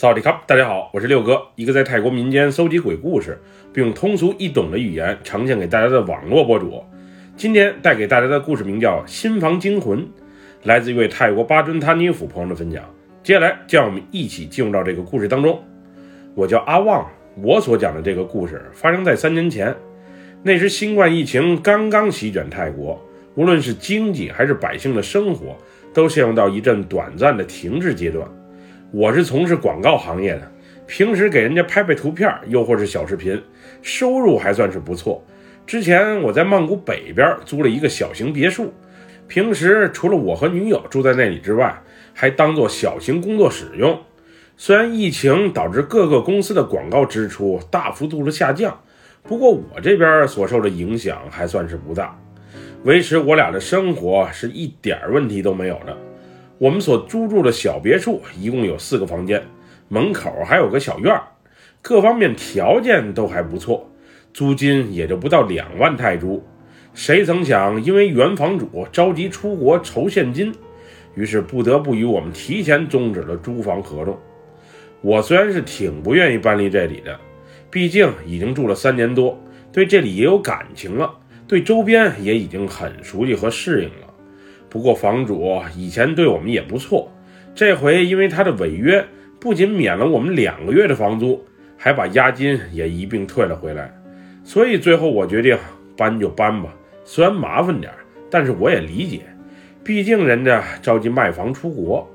萨瓦迪卡，大家好，我是六哥，一个在泰国民间搜集鬼故事，并用通俗易懂的语言呈现给大家的网络博主。今天带给大家的故事名叫《新房惊魂》，来自一位泰国巴尊他尼府朋友的分享。接下来，让我们一起进入到这个故事当中。我叫阿旺，我所讲的这个故事发生在三年前，那时新冠疫情刚刚席卷泰国，无论是经济还是百姓的生活，都陷入到一阵短暂的停滞阶段。我是从事广告行业的，平时给人家拍拍图片，又或是小视频，收入还算是不错。之前我在曼谷北边租了一个小型别墅，平时除了我和女友住在那里之外，还当做小型工作使用。虽然疫情导致各个公司的广告支出大幅度的下降，不过我这边所受的影响还算是不大，维持我俩的生活是一点问题都没有的。我们所租住的小别墅一共有四个房间，门口还有个小院儿，各方面条件都还不错，租金也就不到两万泰铢。谁曾想，因为原房主着急出国筹现金，于是不得不与我们提前终止了租房合同。我虽然是挺不愿意搬离这里的，毕竟已经住了三年多，对这里也有感情了，对周边也已经很熟悉和适应了。不过房主以前对我们也不错，这回因为他的违约，不仅免了我们两个月的房租，还把押金也一并退了回来。所以最后我决定搬就搬吧，虽然麻烦点，但是我也理解，毕竟人家着急卖房出国，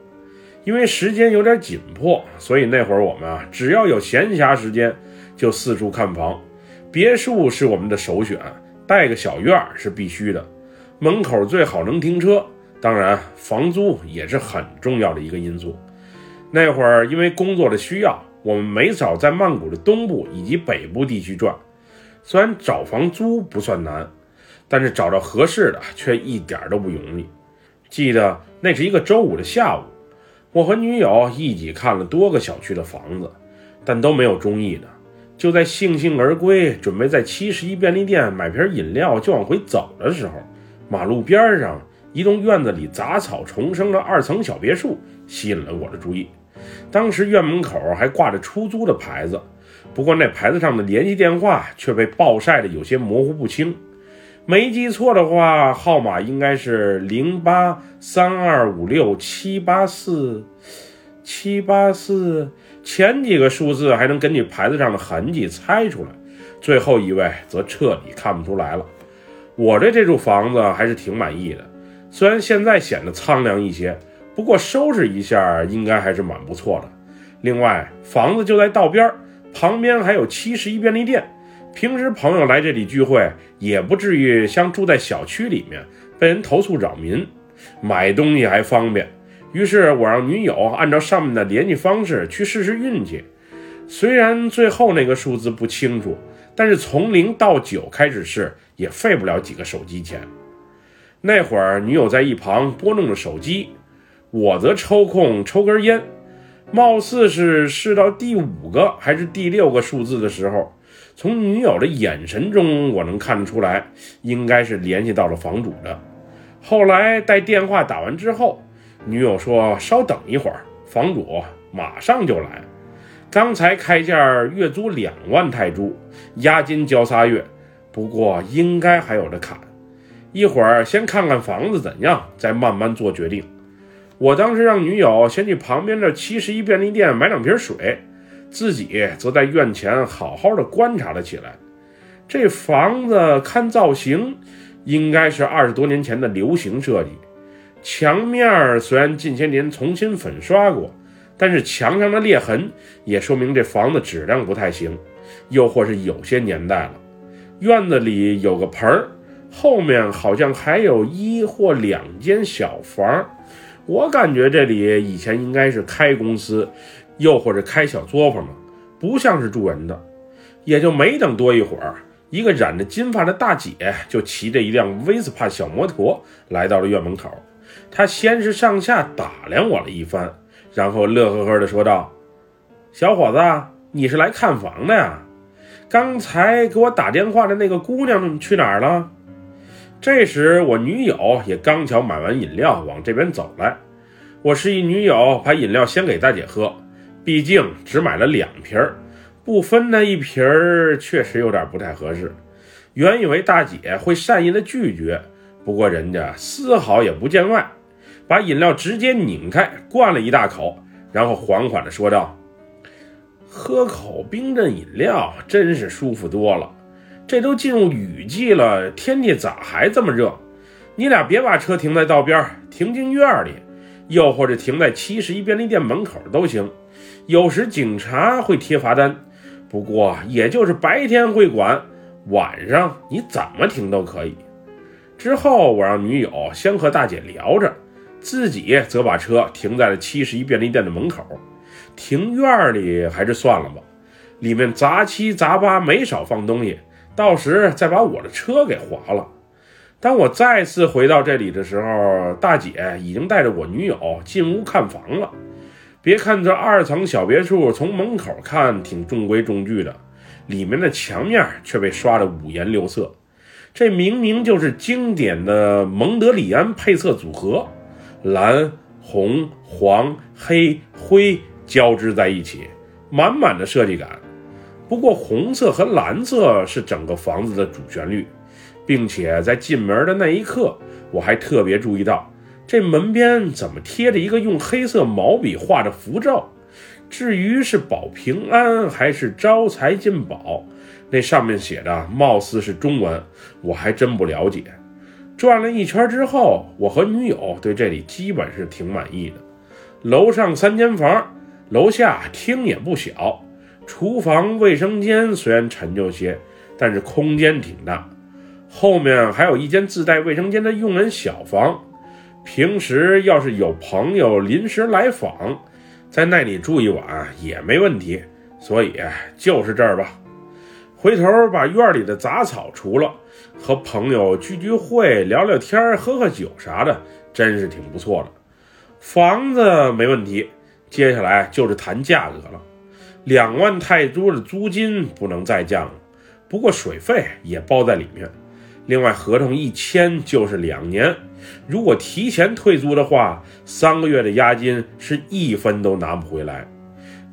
因为时间有点紧迫，所以那会儿我们啊，只要有闲暇时间就四处看房。别墅是我们的首选，带个小院是必须的。门口最好能停车，当然房租也是很重要的一个因素。那会儿因为工作的需要，我们没少在曼谷的东部以及北部地区转。虽然找房租不算难，但是找到合适的却一点都不容易。记得那是一个周五的下午，我和女友一起看了多个小区的房子，但都没有中意的。就在悻悻而归，准备在七十一便利店买瓶饮料就往回走的时候。马路边上一栋院子里杂草丛生的二层小别墅吸引了我的注意。当时院门口还挂着出租的牌子，不过那牌子上的联系电话却被暴晒的有些模糊不清。没记错的话，号码应该是零八三二五六七八四七八四，前几个数字还能根据牌子上的痕迹猜出来，最后一位则彻底看不出来了。我对这处房子还是挺满意的，虽然现在显得苍凉一些，不过收拾一下应该还是蛮不错的。另外，房子就在道边儿，旁边还有七十一便利店，平时朋友来这里聚会也不至于像住在小区里面被人投诉扰民，买东西还方便。于是我让女友按照上面的联系方式去试试运气，虽然最后那个数字不清楚。但是从零到九开始试也费不了几个手机钱。那会儿女友在一旁拨弄着手机，我则抽空抽根烟。貌似是试到第五个还是第六个数字的时候，从女友的眼神中我能看得出来，应该是联系到了房主的。后来待电话打完之后，女友说：“稍等一会儿，房主马上就来。”刚才开价月租两万泰铢，押金交仨月，不过应该还有的砍。一会儿先看看房子怎样，再慢慢做决定。我当时让女友先去旁边的七十一便利店买两瓶水，自己则在院前好好的观察了起来。这房子看造型，应该是二十多年前的流行设计。墙面虽然近些年重新粉刷过。但是墙上的裂痕也说明这房子质量不太行，又或是有些年代了。院子里有个盆儿，后面好像还有一或两间小房。我感觉这里以前应该是开公司，又或者开小作坊的，不像是住人的。也就没等多一会儿，一个染着金发的大姐就骑着一辆威斯帕小摩托来到了院门口。她先是上下打量我了一番。然后乐呵呵地说道：“小伙子，你是来看房的呀？刚才给我打电话的那个姑娘去哪儿了？”这时，我女友也刚巧买完饮料往这边走来。我示意女友把饮料先给大姐喝，毕竟只买了两瓶儿，不分那一瓶儿确实有点不太合适。原以为大姐会善意的拒绝，不过人家丝毫也不见外，把饮料直接拧开，灌了一大口，然后缓缓地说道：“喝口冰镇饮料真是舒服多了。这都进入雨季了，天气咋还这么热？你俩别把车停在道边，停进院里，又或者停在七十一便利店门口都行。”有时警察会贴罚单，不过也就是白天会管，晚上你怎么停都可以。之后我让女友先和大姐聊着，自己则把车停在了七十一便利店的门口。庭院里还是算了吧，里面杂七杂八，没少放东西，到时再把我的车给划了。当我再次回到这里的时候，大姐已经带着我女友进屋看房了。别看这二层小别墅，从门口看挺中规中矩的，里面的墙面却被刷得五颜六色。这明明就是经典的蒙德里安配色组合，蓝、红、黄、黑、灰交织在一起，满满的设计感。不过红色和蓝色是整个房子的主旋律，并且在进门的那一刻，我还特别注意到。这门边怎么贴着一个用黑色毛笔画的符咒？至于是保平安还是招财进宝，那上面写的貌似是中文，我还真不了解。转了一圈之后，我和女友对这里基本是挺满意的。楼上三间房，楼下厅也不小，厨房、卫生间虽然陈旧些，但是空间挺大。后面还有一间自带卫生间的佣人小房。平时要是有朋友临时来访，在那里住一晚也没问题，所以就是这儿吧。回头把院里的杂草除了，和朋友聚聚会、聊聊天、喝喝酒啥的，真是挺不错的。房子没问题，接下来就是谈价格了。两万泰铢的租金不能再降了，不过水费也包在里面。另外，合同一签就是两年。如果提前退租的话，三个月的押金是一分都拿不回来。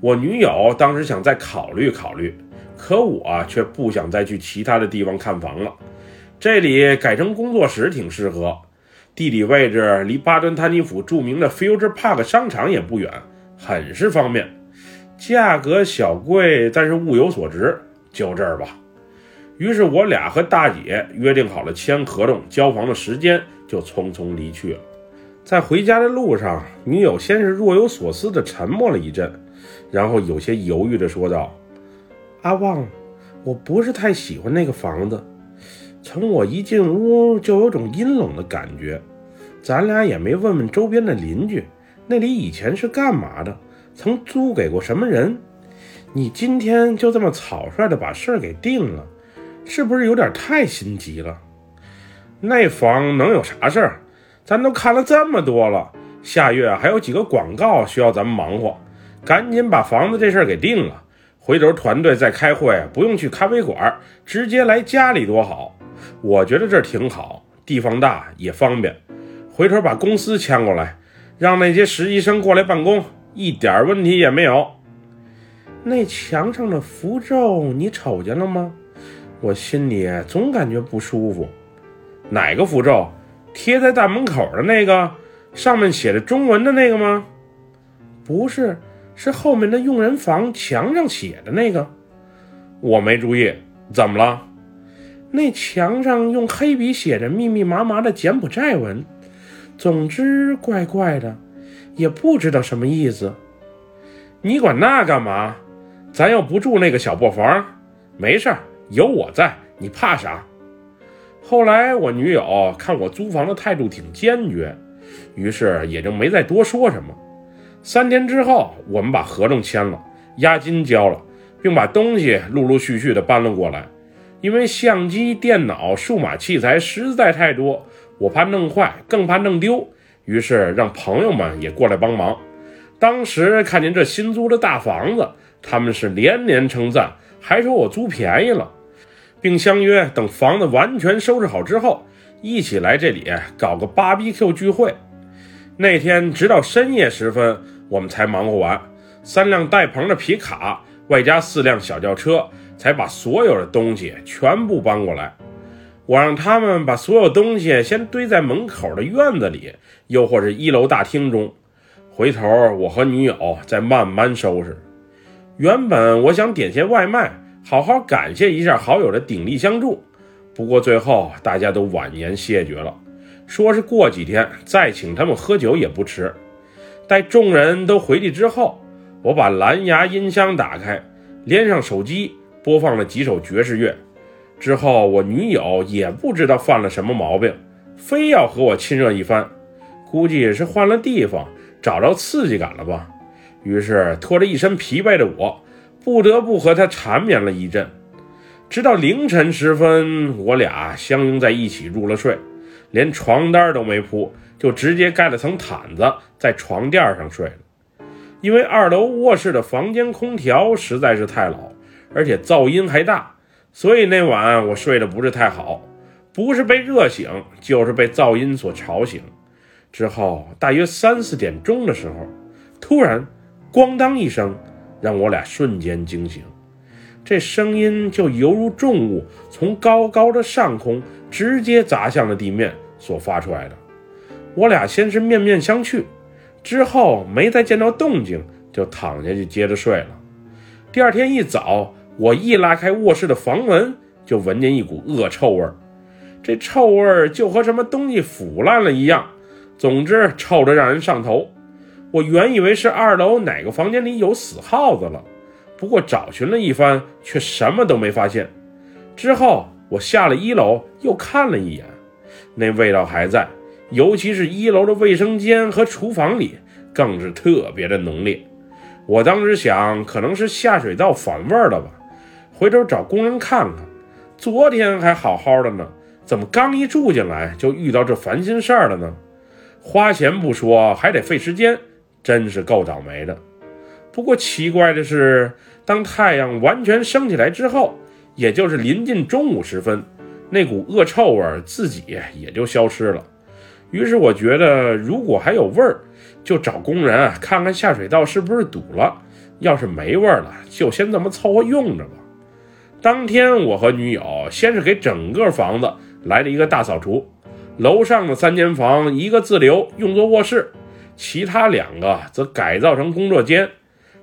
我女友当时想再考虑考虑，可我却不想再去其他的地方看房了。这里改成工作室挺适合，地理位置离巴顿坦尼府著名的 Future Park 商场也不远，很是方便。价格小贵，但是物有所值，就这儿吧。于是我俩和大姐约定好了签合同、交房的时间。就匆匆离去了。在回家的路上，女友先是若有所思地沉默了一阵，然后有些犹豫地说道：“阿旺，我不是太喜欢那个房子，从我一进屋就有种阴冷的感觉。咱俩也没问问周边的邻居，那里以前是干嘛的，曾租给过什么人。你今天就这么草率的把事儿给定了，是不是有点太心急了？”那房能有啥事儿？咱都看了这么多了，下月还有几个广告需要咱们忙活，赶紧把房子这事儿给定了。回头团队再开会，不用去咖啡馆，直接来家里多好。我觉得这挺好，地方大也方便。回头把公司迁过来，让那些实习生过来办公，一点问题也没有。那墙上的符咒你瞅见了吗？我心里总感觉不舒服。哪个符咒？贴在大门口的那个，上面写着中文的那个吗？不是，是后面的佣人房墙上写的那个。我没注意，怎么了？那墙上用黑笔写着密密麻麻的柬埔寨文，总之怪怪的，也不知道什么意思。你管那干嘛？咱又不住那个小破房，没事儿，有我在，你怕啥？后来我女友看我租房的态度挺坚决，于是也就没再多说什么。三天之后，我们把合同签了，押金交了，并把东西陆陆续续的搬了过来。因为相机、电脑、数码器材实在太多，我怕弄坏，更怕弄丢，于是让朋友们也过来帮忙。当时看见这新租的大房子，他们是连连称赞，还说我租便宜了。并相约等房子完全收拾好之后，一起来这里搞个 BBQ 聚会。那天直到深夜时分，我们才忙活完。三辆带棚的皮卡，外加四辆小轿车，才把所有的东西全部搬过来。我让他们把所有东西先堆在门口的院子里，又或者一楼大厅中。回头我和女友再慢慢收拾。原本我想点些外卖，好好感谢一下好友的鼎力相助。不过最后大家都婉言谢绝了，说是过几天再请他们喝酒也不迟。待众人都回去之后，我把蓝牙音箱打开，连上手机，播放了几首爵士乐。之后我女友也不知道犯了什么毛病，非要和我亲热一番，估计是换了地方。找着刺激感了吧？于是拖着一身疲惫的我，不得不和他缠绵了一阵，直到凌晨时分，我俩相拥在一起入了睡，连床单都没铺，就直接盖了层毯子在床垫上睡了。因为二楼卧室的房间空调实在是太老，而且噪音还大，所以那晚我睡得不是太好，不是被热醒，就是被噪音所吵醒。之后大约三四点钟的时候，突然“咣当”一声，让我俩瞬间惊醒。这声音就犹如重物从高高的上空直接砸向了地面所发出来的。我俩先是面面相觑，之后没再见到动静，就躺下去接着睡了。第二天一早，我一拉开卧室的房门，就闻见一股恶臭味儿。这臭味儿就和什么东西腐烂了一样。总之，臭得让人上头。我原以为是二楼哪个房间里有死耗子了，不过找寻了一番，却什么都没发现。之后，我下了一楼，又看了一眼，那味道还在，尤其是一楼的卫生间和厨房里，更是特别的浓烈。我当时想，可能是下水道反味了吧，回头找工人看看。昨天还好好的呢，怎么刚一住进来就遇到这烦心事儿了呢？花钱不说，还得费时间，真是够倒霉的。不过奇怪的是，当太阳完全升起来之后，也就是临近中午时分，那股恶臭味自己也就消失了。于是我觉得，如果还有味儿，就找工人看看下水道是不是堵了。要是没味儿了，就先这么凑合用着吧。当天，我和女友先是给整个房子来了一个大扫除。楼上的三间房，一个自留用作卧室，其他两个则改造成工作间。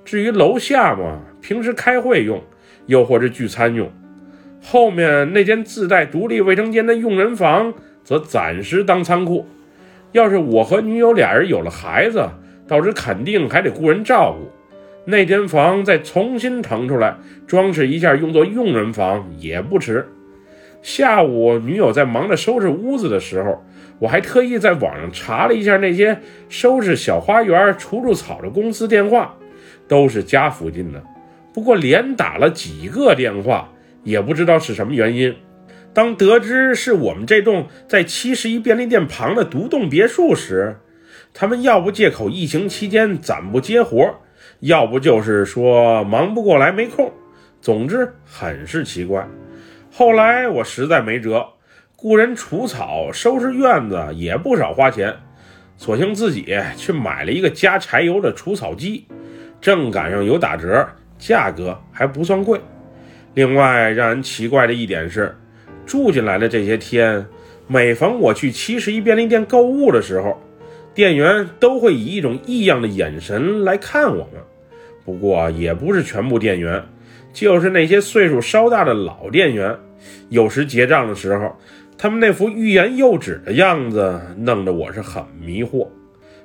至于楼下嘛，平时开会用，又或者聚餐用。后面那间自带独立卫生间的用人房，则暂时当仓库。要是我和女友俩人有了孩子，到时肯定还得雇人照顾。那间房再重新腾出来，装饰一下，用作佣人房也不迟。下午，女友在忙着收拾屋子的时候，我还特意在网上查了一下那些收拾小花园、除除草的公司电话，都是家附近的。不过连打了几个电话，也不知道是什么原因。当得知是我们这栋在七十一便利店旁的独栋别墅时，他们要不借口疫情期间暂不接活，要不就是说忙不过来没空。总之，很是奇怪。后来我实在没辙，雇人除草、收拾院子也不少花钱，索性自己去买了一个加柴油的除草机，正赶上有打折，价格还不算贵。另外让人奇怪的一点是，住进来的这些天，每逢我去七十一便利店购物的时候，店员都会以一种异样的眼神来看我们。不过也不是全部店员。就是那些岁数稍大的老店员，有时结账的时候，他们那副欲言又止的样子，弄得我是很迷惑。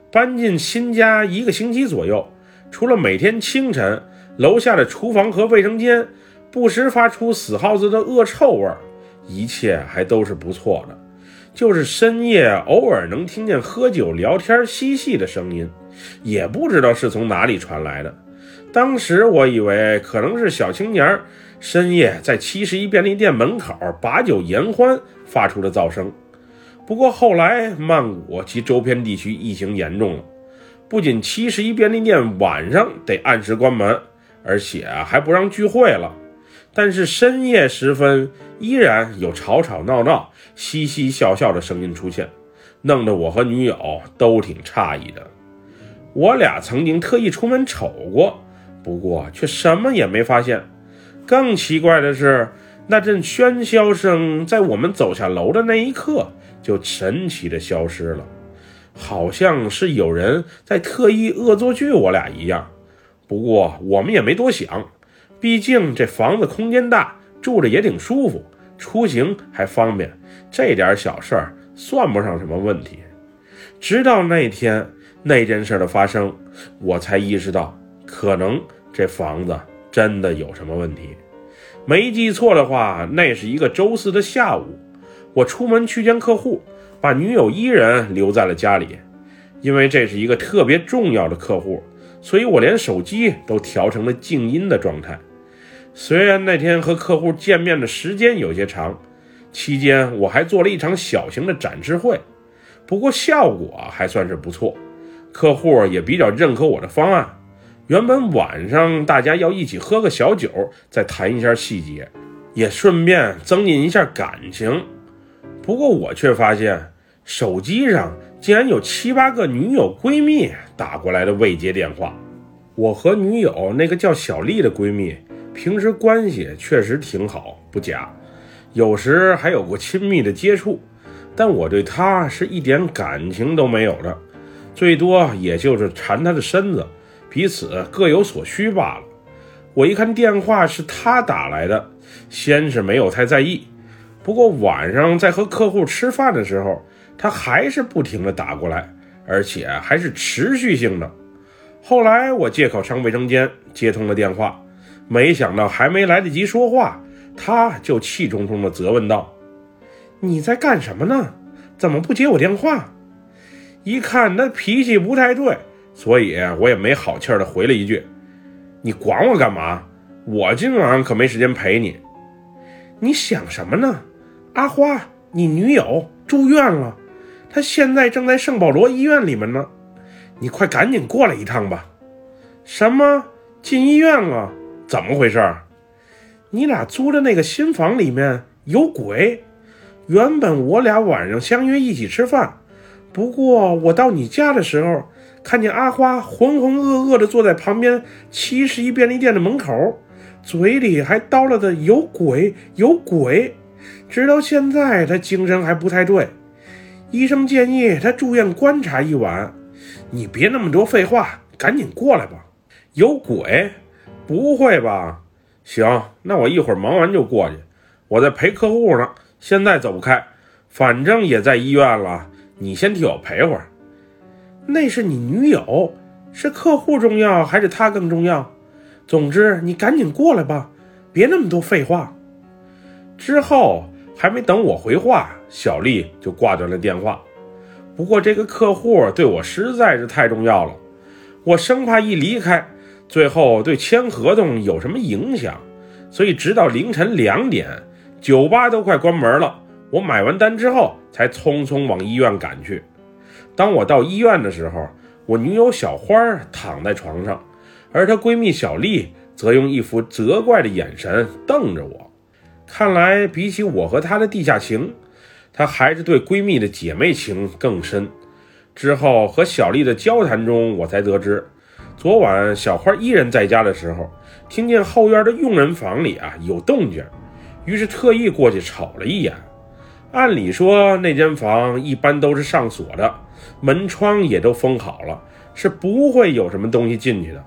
搬进新家一个星期左右，除了每天清晨楼下的厨房和卫生间不时发出死耗子的恶臭味，一切还都是不错的。就是深夜偶尔能听见喝酒聊天嬉戏的声音，也不知道是从哪里传来的。当时我以为可能是小青年深夜在七十一便利店门口把酒言欢发出的噪声。不过后来曼谷及周边地区疫情严重了，不仅七十一便利店晚上得按时关门，而且还不让聚会了。但是深夜时分依然有吵吵闹闹、嘻嘻笑笑的声音出现，弄得我和女友都挺诧异的。我俩曾经特意出门瞅过。不过却什么也没发现。更奇怪的是，那阵喧嚣声在我们走下楼的那一刻就神奇的消失了，好像是有人在特意恶作剧我俩一样。不过我们也没多想，毕竟这房子空间大，住着也挺舒服，出行还方便，这点小事儿算不上什么问题。直到那天那件事的发生，我才意识到，可能这房子。真的有什么问题？没记错的话，那是一个周四的下午，我出门去见客户，把女友一人留在了家里。因为这是一个特别重要的客户，所以我连手机都调成了静音的状态。虽然那天和客户见面的时间有些长，期间我还做了一场小型的展示会，不过效果还算是不错，客户也比较认可我的方案。原本晚上大家要一起喝个小酒，再谈一下细节，也顺便增进一下感情。不过我却发现手机上竟然有七八个女友闺蜜打过来的未接电话。我和女友那个叫小丽的闺蜜，平时关系确实挺好，不假，有时还有过亲密的接触。但我对她是一点感情都没有的，最多也就是缠她的身子。彼此各有所需罢了。我一看电话是她打来的，先是没有太在意。不过晚上在和客户吃饭的时候，他还是不停的打过来，而且还是持续性的。后来我借口上卫生间接通了电话，没想到还没来得及说话，他就气冲冲的责问道：“你在干什么呢？怎么不接我电话？”一看他脾气不太对。所以我也没好气儿的回了一句：“你管我干嘛？我今晚上可没时间陪你。你想什么呢？阿花，你女友住院了，他现在正在圣保罗医院里面呢。你快赶紧过来一趟吧。什么？进医院了？怎么回事？你俩租的那个新房里面有鬼。原本我俩晚上相约一起吃饭，不过我到你家的时候。”看见阿花浑浑噩噩地坐在旁边七十一便利店的门口，嘴里还叨唠的有鬼有鬼，直到现在他精神还不太对，医生建议他住院观察一晚。你别那么多废话，赶紧过来吧。有鬼？不会吧？行，那我一会儿忙完就过去。我在陪客户呢，现在走不开，反正也在医院了，你先替我陪会儿。那是你女友，是客户重要还是她更重要？总之，你赶紧过来吧，别那么多废话。之后还没等我回话，小丽就挂断了电话。不过这个客户对我实在是太重要了，我生怕一离开，最后对签合同有什么影响，所以直到凌晨两点，酒吧都快关门了，我买完单之后才匆匆往医院赶去。当我到医院的时候，我女友小花躺在床上，而她闺蜜小丽则用一副责怪的眼神瞪着我。看来，比起我和她的地下情，她还是对闺蜜的姐妹情更深。之后和小丽的交谈中，我才得知，昨晚小花一人在家的时候，听见后院的佣人房里啊有动静，于是特意过去瞅了一眼。按理说，那间房一般都是上锁的，门窗也都封好了，是不会有什么东西进去的。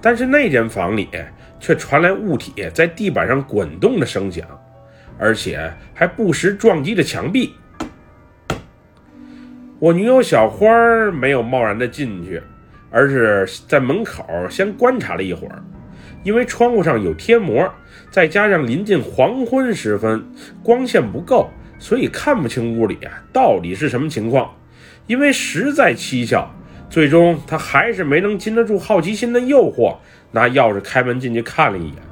但是那间房里却传来物体在地板上滚动的声响，而且还不时撞击着墙壁。我女友小花没有贸然的进去，而是在门口先观察了一会儿，因为窗户上有贴膜，再加上临近黄昏时分，光线不够。所以看不清屋里啊到底是什么情况，因为实在蹊跷，最终他还是没能经得住好奇心的诱惑，拿钥匙开门进去看了一眼。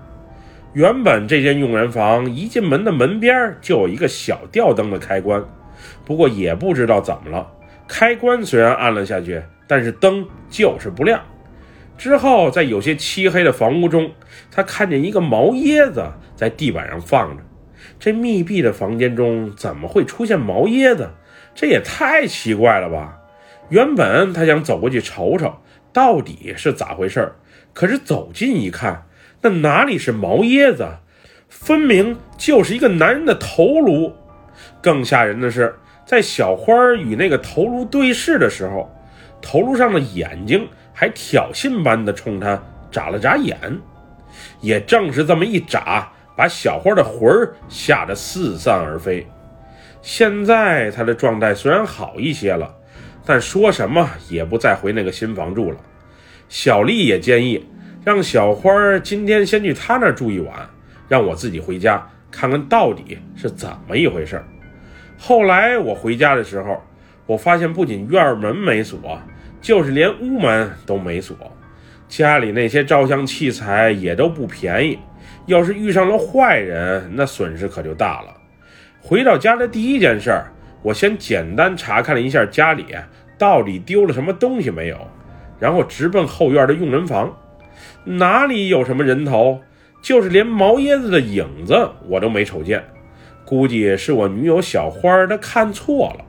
原本这间佣人房一进门的门边就有一个小吊灯的开关，不过也不知道怎么了，开关虽然按了下去，但是灯就是不亮。之后在有些漆黑的房屋中，他看见一个毛椰子在地板上放着。这密闭的房间中怎么会出现毛椰子？这也太奇怪了吧！原本他想走过去瞅瞅，到底是咋回事可是走近一看，那哪里是毛椰子，分明就是一个男人的头颅。更吓人的是，在小花与那个头颅对视的时候，头颅上的眼睛还挑衅般的冲他眨了眨眼。也正是这么一眨，把小花的魂儿吓得四散而飞。现在他的状态虽然好一些了，但说什么也不再回那个新房住了。小丽也建议让小花今天先去他那儿住一晚，让我自己回家看看到底是怎么一回事。后来我回家的时候，我发现不仅院门没锁，就是连屋门都没锁。家里那些照相器材也都不便宜，要是遇上了坏人，那损失可就大了。回到家的第一件事，我先简单查看了一下家里到底丢了什么东西没有，然后直奔后院的用人房。哪里有什么人头，就是连毛椰子的影子我都没瞅见。估计是我女友小花她看错了，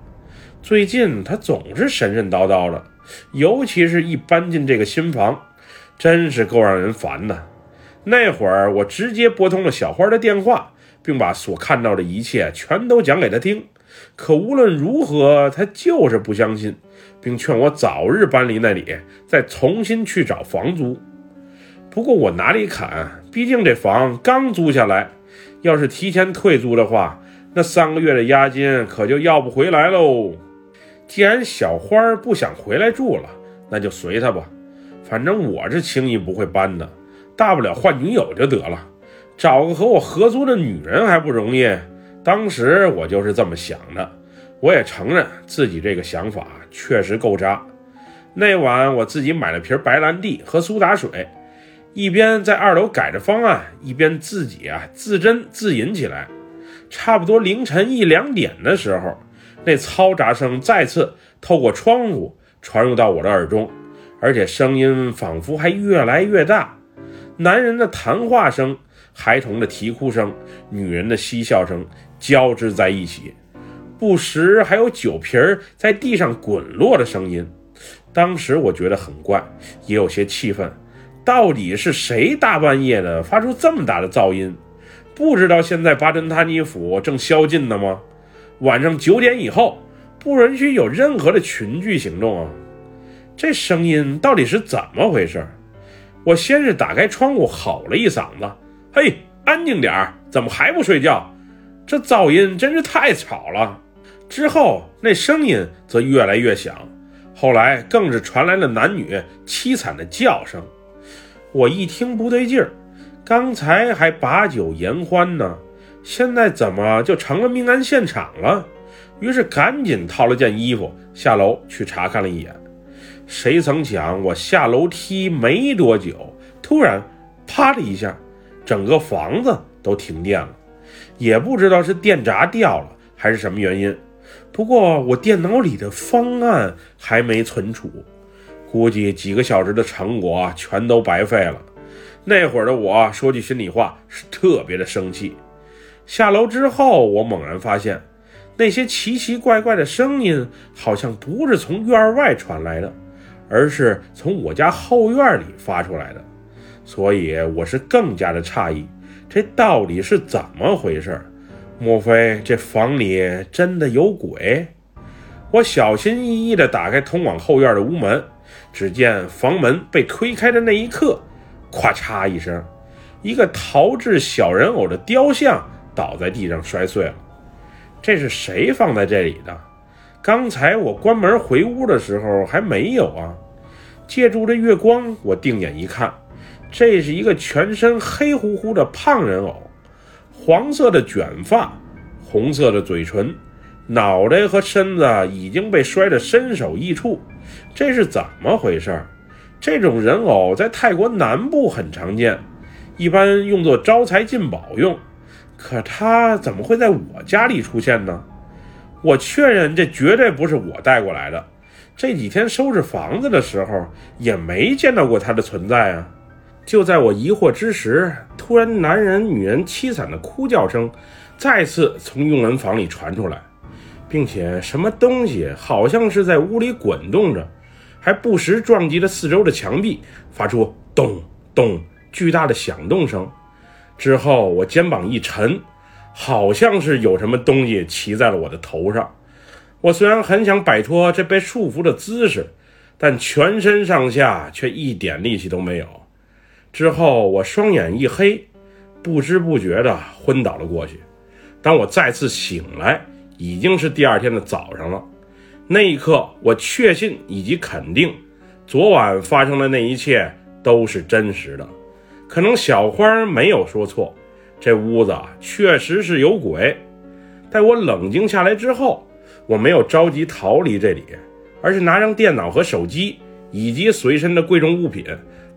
最近她总是神神叨叨的，尤其是一搬进这个新房。真是够让人烦的。那会儿我直接拨通了小花的电话，并把所看到的一切全都讲给她听。可无论如何，她就是不相信，并劝我早日搬离那里，再重新去找房租。不过我哪里肯？毕竟这房刚租下来，要是提前退租的话，那三个月的押金可就要不回来喽。既然小花不想回来住了，那就随她吧。反正我是轻易不会搬的，大不了换女友就得了，找个和我合租的女人还不容易。当时我就是这么想的，我也承认自己这个想法确实够渣。那晚我自己买了瓶白兰地和苏打水，一边在二楼改着方案，一边自己啊自斟自饮起来。差不多凌晨一两点的时候，那嘈杂声再次透过窗户传入到我的耳中。而且声音仿佛还越来越大，男人的谈话声、孩童的啼哭声、女人的嬉笑声交织在一起，不时还有酒瓶儿在地上滚落的声音。当时我觉得很怪，也有些气愤。到底是谁大半夜的发出这么大的噪音？不知道现在巴珍塔尼府正宵禁呢吗？晚上九点以后不允许有任何的群聚行动啊！这声音到底是怎么回事？我先是打开窗户吼了一嗓子：“嘿，安静点儿！怎么还不睡觉？这噪音真是太吵了。”之后那声音则越来越响，后来更是传来了男女凄惨的叫声。我一听不对劲儿，刚才还把酒言欢呢，现在怎么就成了命案现场了？于是赶紧套了件衣服下楼去查看了一眼。谁曾想，我下楼梯没多久，突然啪的一下，整个房子都停电了。也不知道是电闸掉了还是什么原因。不过我电脑里的方案还没存储，估计几个小时的成果全都白费了。那会儿的我说句心里话，是特别的生气。下楼之后，我猛然发现，那些奇奇怪怪的声音好像不是从院外传来的。而是从我家后院里发出来的，所以我是更加的诧异，这到底是怎么回事？莫非这房里真的有鬼？我小心翼翼地打开通往后院的屋门，只见房门被推开的那一刻，咔嚓一声，一个陶制小人偶的雕像倒在地上摔碎了。这是谁放在这里的？刚才我关门回屋的时候还没有啊！借助着月光，我定眼一看，这是一个全身黑乎乎的胖人偶，黄色的卷发，红色的嘴唇，脑袋和身子已经被摔得身首异处。这是怎么回事？这种人偶在泰国南部很常见，一般用作招财进宝用。可它怎么会在我家里出现呢？我确认这绝对不是我带过来的。这几天收拾房子的时候也没见到过他的存在啊！就在我疑惑之时，突然男人、女人凄惨的哭叫声再次从佣人房里传出来，并且什么东西好像是在屋里滚动着，还不时撞击着四周的墙壁，发出咚咚，巨大的响动声。之后我肩膀一沉，好像是有什么东西骑在了我的头上。我虽然很想摆脱这被束缚的姿势，但全身上下却一点力气都没有。之后我双眼一黑，不知不觉地昏倒了过去。当我再次醒来，已经是第二天的早上了。那一刻，我确信以及肯定，昨晚发生的那一切都是真实的。可能小花没有说错，这屋子确实是有鬼。待我冷静下来之后，我没有着急逃离这里，而是拿上电脑和手机以及随身的贵重物品，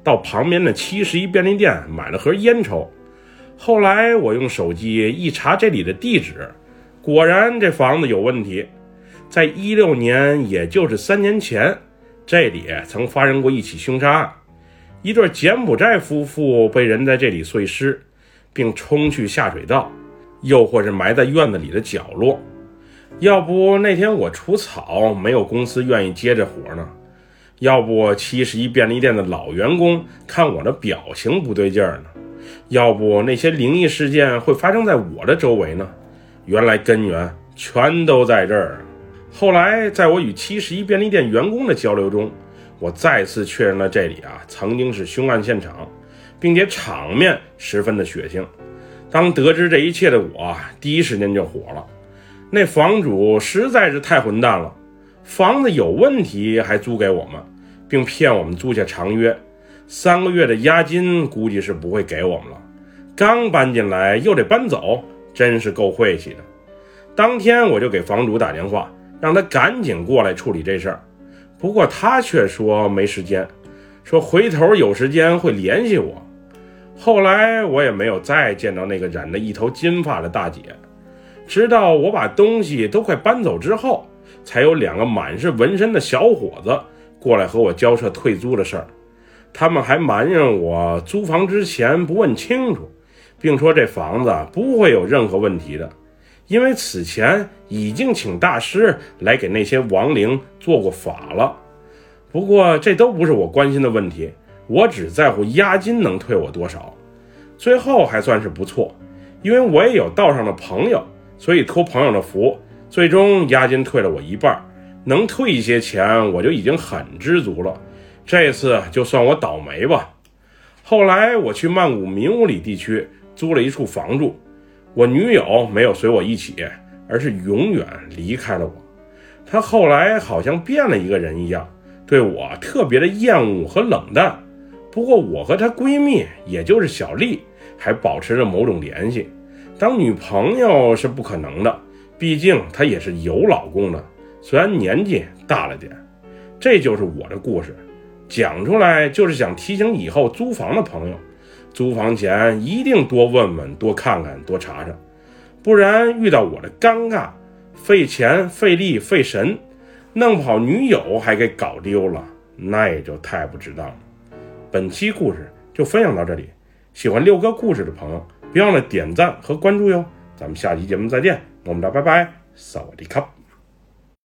到旁边的七十一便利店买了盒烟抽。后来我用手机一查这里的地址，果然这房子有问题。在一六年，也就是三年前，这里曾发生过一起凶杀案，一对柬埔寨夫妇被人在这里碎尸，并冲去下水道，又或是埋在院子里的角落。要不那天我除草，没有公司愿意接这活呢；要不七十一便利店的老员工看我的表情不对劲儿呢；要不那些灵异事件会发生在我的周围呢？原来根源全都在这儿。后来在我与七十一便利店员工的交流中，我再次确认了这里啊曾经是凶案现场，并且场面十分的血腥。当得知这一切的我，第一时间就火了。那房主实在是太混蛋了，房子有问题还租给我们，并骗我们租下长约，三个月的押金估计是不会给我们了。刚搬进来又得搬走，真是够晦气的。当天我就给房主打电话，让他赶紧过来处理这事儿。不过他却说没时间，说回头有时间会联系我。后来我也没有再见到那个染了一头金发的大姐。直到我把东西都快搬走之后，才有两个满是纹身的小伙子过来和我交涉退租的事儿。他们还埋怨我租房之前不问清楚，并说这房子不会有任何问题的，因为此前已经请大师来给那些亡灵做过法了。不过这都不是我关心的问题，我只在乎押金能退我多少。最后还算是不错，因为我也有道上的朋友。所以托朋友的福，最终押金退了我一半，能退一些钱，我就已经很知足了。这次就算我倒霉吧。后来我去曼谷明武里地区租了一处房住，我女友没有随我一起，而是永远离开了我。她后来好像变了一个人一样，对我特别的厌恶和冷淡。不过我和她闺蜜，也就是小丽，还保持着某种联系。当女朋友是不可能的，毕竟她也是有老公的，虽然年纪大了点。这就是我的故事，讲出来就是想提醒以后租房的朋友，租房前一定多问问、多看看、多查查，不然遇到我的尴尬，费钱、费力、费神，弄不好女友还给搞丢了，那也就太不值当了。本期故事就分享到这里，喜欢六哥故事的朋友。别忘了点赞和关注哟！咱们下期节目再见，我们俩拜拜，萨瓦迪卡。